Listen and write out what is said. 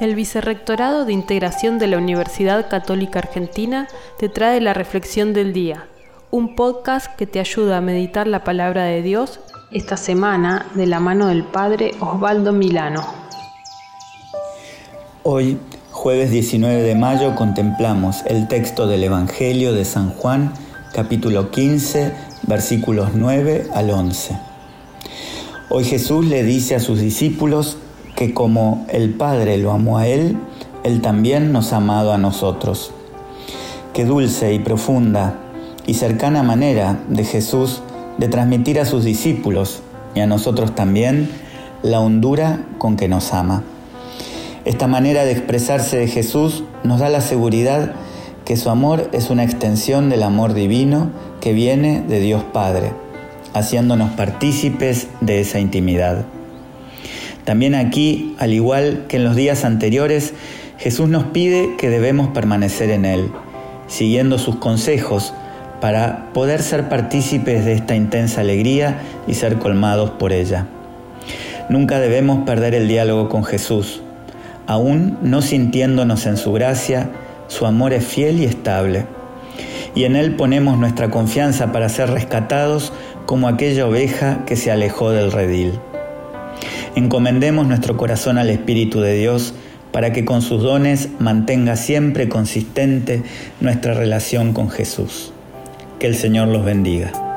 El Vicerrectorado de Integración de la Universidad Católica Argentina te trae la Reflexión del Día, un podcast que te ayuda a meditar la palabra de Dios esta semana de la mano del Padre Osvaldo Milano. Hoy, jueves 19 de mayo, contemplamos el texto del Evangelio de San Juan, capítulo 15, versículos 9 al 11. Hoy Jesús le dice a sus discípulos que como el Padre lo amó a Él, Él también nos ha amado a nosotros. Qué dulce y profunda y cercana manera de Jesús de transmitir a sus discípulos y a nosotros también la hondura con que nos ama. Esta manera de expresarse de Jesús nos da la seguridad que su amor es una extensión del amor divino que viene de Dios Padre, haciéndonos partícipes de esa intimidad. También aquí, al igual que en los días anteriores, Jesús nos pide que debemos permanecer en Él, siguiendo sus consejos para poder ser partícipes de esta intensa alegría y ser colmados por ella. Nunca debemos perder el diálogo con Jesús. Aún no sintiéndonos en su gracia, su amor es fiel y estable. Y en Él ponemos nuestra confianza para ser rescatados como aquella oveja que se alejó del redil. Encomendemos nuestro corazón al Espíritu de Dios para que con sus dones mantenga siempre consistente nuestra relación con Jesús. Que el Señor los bendiga.